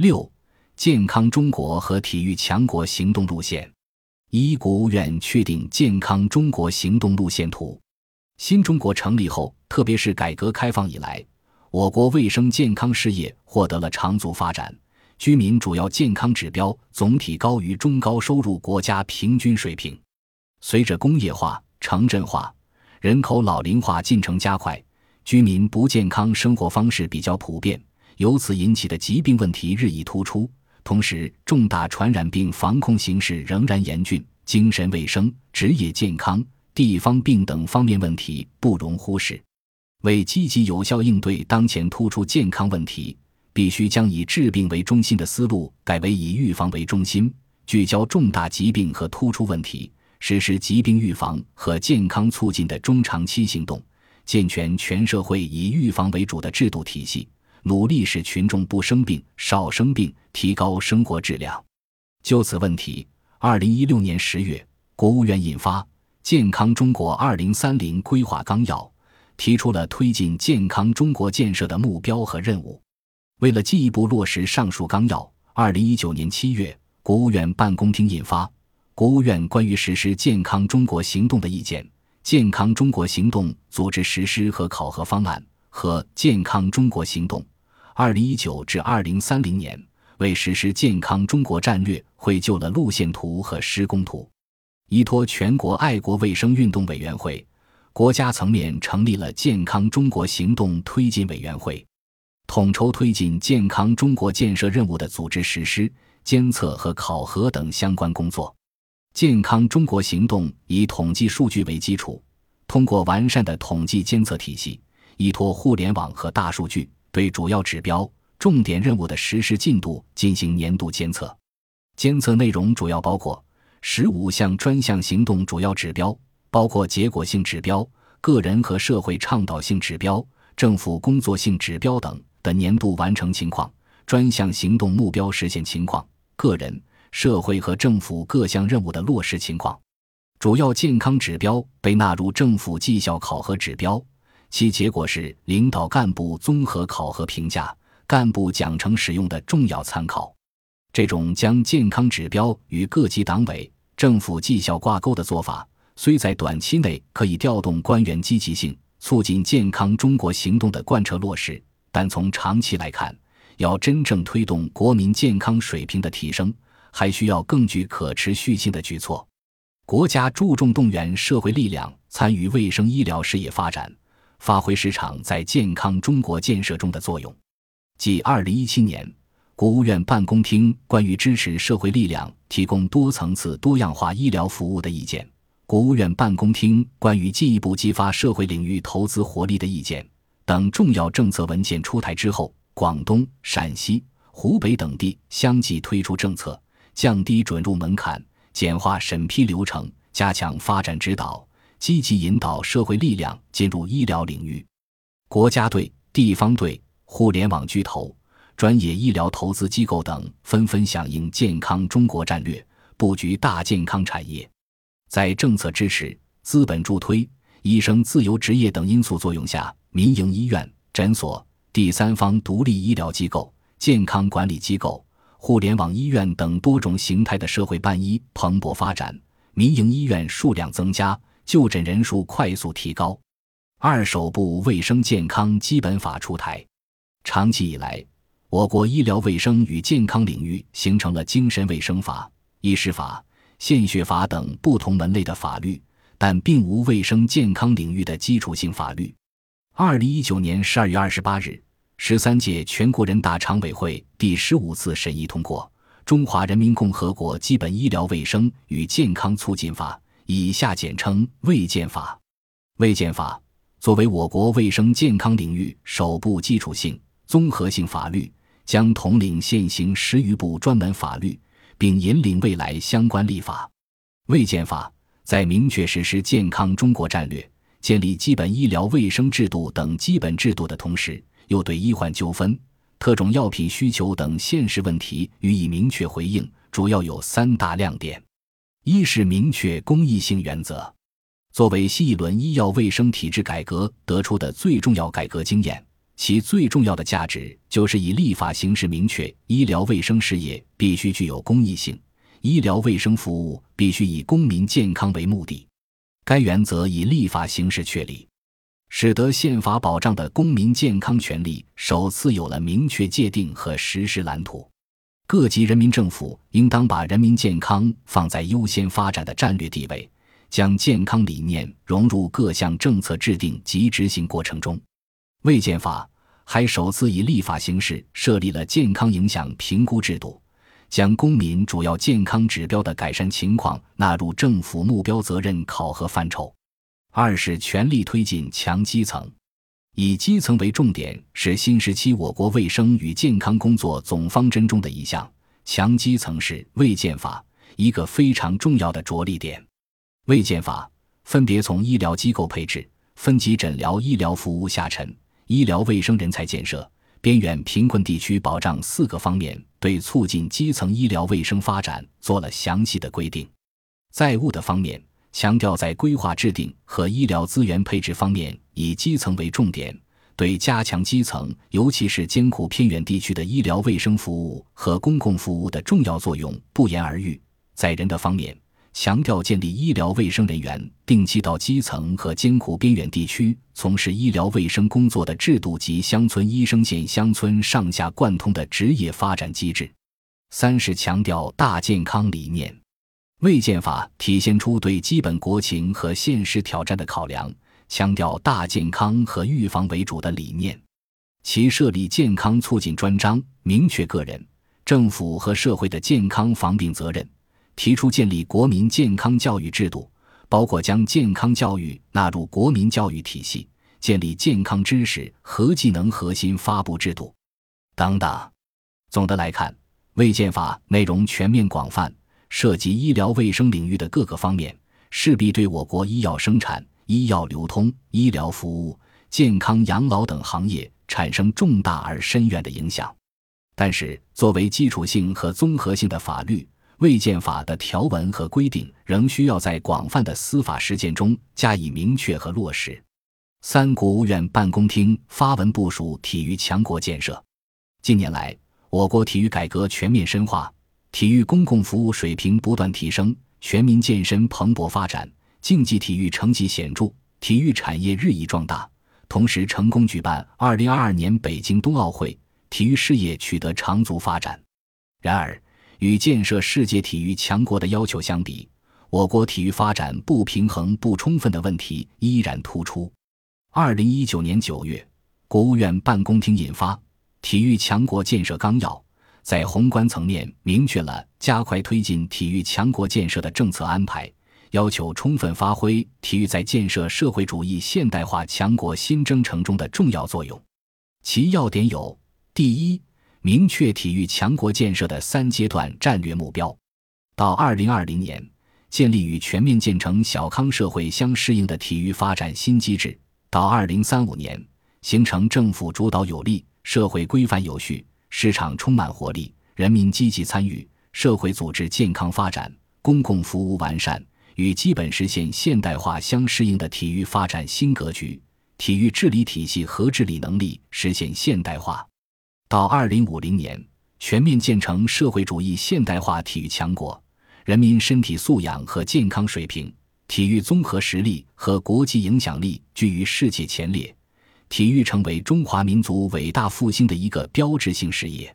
六、健康中国和体育强国行动路线。一、国务院确定健康中国行动路线图。新中国成立后，特别是改革开放以来，我国卫生健康事业获得了长足发展，居民主要健康指标总体高于中高收入国家平均水平。随着工业化、城镇化、人口老龄化进程加快，居民不健康生活方式比较普遍。由此引起的疾病问题日益突出，同时重大传染病防控形势仍然严峻，精神卫生、职业健康、地方病等方面问题不容忽视。为积极有效应对当前突出健康问题，必须将以治病为中心的思路改为以预防为中心，聚焦重大疾病和突出问题，实施疾病预防和健康促进的中长期行动，健全全社会以预防为主的制度体系。努力使群众不生病、少生病，提高生活质量。就此问题，二零一六年十月，国务院印发《健康中国二零三零规划纲要》，提出了推进健康中国建设的目标和任务。为了进一步落实上述纲要，二零一九年七月，国务院办公厅印发《国务院关于实施健康中国行动的意见》《健康中国行动组织实施和考核方案》和《健康中国行动》。二零一九至二零三零年，为实施健康中国战略绘就了路线图和施工图。依托全国爱国卫生运动委员会，国家层面成立了健康中国行动推进委员会，统筹推进健康中国建设任务的组织实施、监测和考核等相关工作。健康中国行动以统计数据为基础，通过完善的统计监测体系，依托互联网和大数据。对主要指标、重点任务的实施进度进行年度监测，监测内容主要包括十五项专项行动主要指标，包括结果性指标、个人和社会倡导性指标、政府工作性指标等的年度完成情况、专项行动目标实现情况、个人、社会和政府各项任务的落实情况。主要健康指标被纳入政府绩效考核指标。其结果是领导干部综合考核评价、干部奖惩使用的重要参考。这种将健康指标与各级党委、政府绩效挂钩的做法，虽在短期内可以调动官员积极性，促进健康中国行动的贯彻落实，但从长期来看，要真正推动国民健康水平的提升，还需要更具可持续性的举措。国家注重动员社会力量参与卫生医疗事业发展。发挥市场在健康中国建设中的作用，继二零一七年国务院办公厅关于支持社会力量提供多层次多样化医疗服务的意见，国务院办公厅关于进一步激发社会领域投资活力的意见等重要政策文件出台之后，广东、陕西、湖北等地相继推出政策，降低准入门槛，简化审批流程，加强发展指导。积极引导社会力量进入医疗领域，国家队、地方队、互联网巨头、专业医疗投资机构等纷纷响应健康中国战略，布局大健康产业。在政策支持、资本助推、医生自由职业等因素作用下，民营医院、诊所、第三方独立医疗机构、健康管理机构、互联网医院等多种形态的社会办医蓬勃发展，民营医院数量增加。就诊人数快速提高。二手部卫生健康基本法出台。长期以来，我国医疗卫生与健康领域形成了精神卫生法、医师法、献血法等不同门类的法律，但并无卫生健康领域的基础性法律。二零一九年十二月二十八日，十三届全国人大常委会第十五次审议通过《中华人民共和国基本医疗卫生与健康促进法》。以下简称《卫健法》。卫健法作为我国卫生健康领域首部基础性、综合性法律，将统领现行十余部专门法律，并引领未来相关立法。卫健法在明确实施健康中国战略、建立基本医疗卫生制度等基本制度的同时，又对医患纠纷、特种药品需求等现实问题予以明确回应，主要有三大亮点。一是明确公益性原则，作为新一轮医药卫生体制改革得出的最重要改革经验，其最重要的价值就是以立法形式明确，医疗卫生事业必须具有公益性，医疗卫生服务必须以公民健康为目的。该原则以立法形式确立，使得宪法保障的公民健康权利首次有了明确界定和实施蓝图。各级人民政府应当把人民健康放在优先发展的战略地位，将健康理念融入各项政策制定及执行过程中。卫健法还首次以立法形式设立了健康影响评估制度，将公民主要健康指标的改善情况纳入政府目标责任考核范畴。二是全力推进强基层。以基层为重点是新时期我国卫生与健康工作总方针中的一项，强基层是卫健法一个非常重要的着力点。卫健法分别从医疗机构配置、分级诊疗医疗服务下沉、医疗卫生人才建设、边远贫困地区保障四个方面，对促进基层医疗卫生发展做了详细的规定。在物的方面。强调在规划制定和医疗资源配置方面以基层为重点，对加强基层，尤其是艰苦偏远地区的医疗卫生服务和公共服务的重要作用不言而喻。在人的方面，强调建立医疗卫生人员定期到基层和艰苦边远地区从事医疗卫生工作的制度及乡村医生县乡村上下贯通的职业发展机制。三是强调大健康理念。卫建法体现出对基本国情和现实挑战的考量，强调大健康和预防为主的理念。其设立健康促进专章，明确个人、政府和社会的健康防病责任，提出建立国民健康教育制度，包括将健康教育纳入国民教育体系，建立健康知识和技能核心发布制度等等。总的来看，卫建法内容全面广泛。涉及医疗卫生领域的各个方面，势必对我国医药生产、医药流通、医疗服务、健康养老等行业产生重大而深远的影响。但是，作为基础性和综合性的法律，卫健法的条文和规定仍需要在广泛的司法实践中加以明确和落实。三、国务院办公厅发文部署体育强国建设。近年来，我国体育改革全面深化。体育公共服务水平不断提升，全民健身蓬勃发展，竞技体育成绩显著，体育产业日益壮大。同时，成功举办2022年北京冬奥会，体育事业取得长足发展。然而，与建设世界体育强国的要求相比，我国体育发展不平衡不充分的问题依然突出。2019年9月，国务院办公厅印发《体育强国建设纲要》。在宏观层面明确了加快推进体育强国建设的政策安排，要求充分发挥体育在建设社会主义现代化强国新征程中的重要作用。其要点有：第一，明确体育强国建设的三阶段战略目标，到二零二零年建立与全面建成小康社会相适应的体育发展新机制；到二零三五年形成政府主导有力、社会规范有序。市场充满活力，人民积极参与，社会组织健康发展，公共服务完善，与基本实现现代化相适应的体育发展新格局，体育治理体系和治理能力实现现代化。到二零五零年，全面建成社会主义现代化体育强国，人民身体素养和健康水平、体育综合实力和国际影响力居于世界前列。体育成为中华民族伟大复兴的一个标志性事业。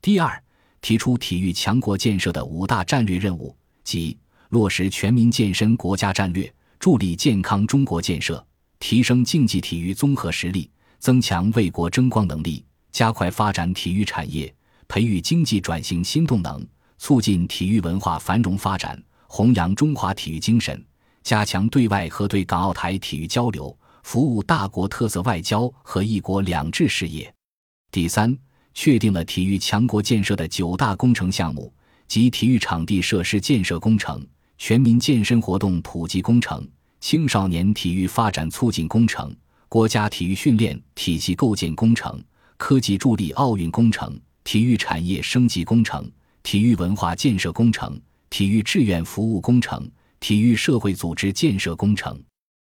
第二，提出体育强国建设的五大战略任务，即落实全民健身国家战略，助力健康中国建设，提升竞技体育综合实力，增强为国争光能力，加快发展体育产业，培育经济转型新动能，促进体育文化繁荣发展，弘扬中华体育精神，加强对外和对港澳台体育交流。服务大国特色外交和一国两制事业。第三，确定了体育强国建设的九大工程项目，及体育场地设施建设工程、全民健身活动普及工程、青少年体育发展促进工程、国家体育训练体系构建工程、科技助力奥运工程、体育产业升级工程、体育文化建设工程、体育志愿服务工程、体育社会组织建设工程。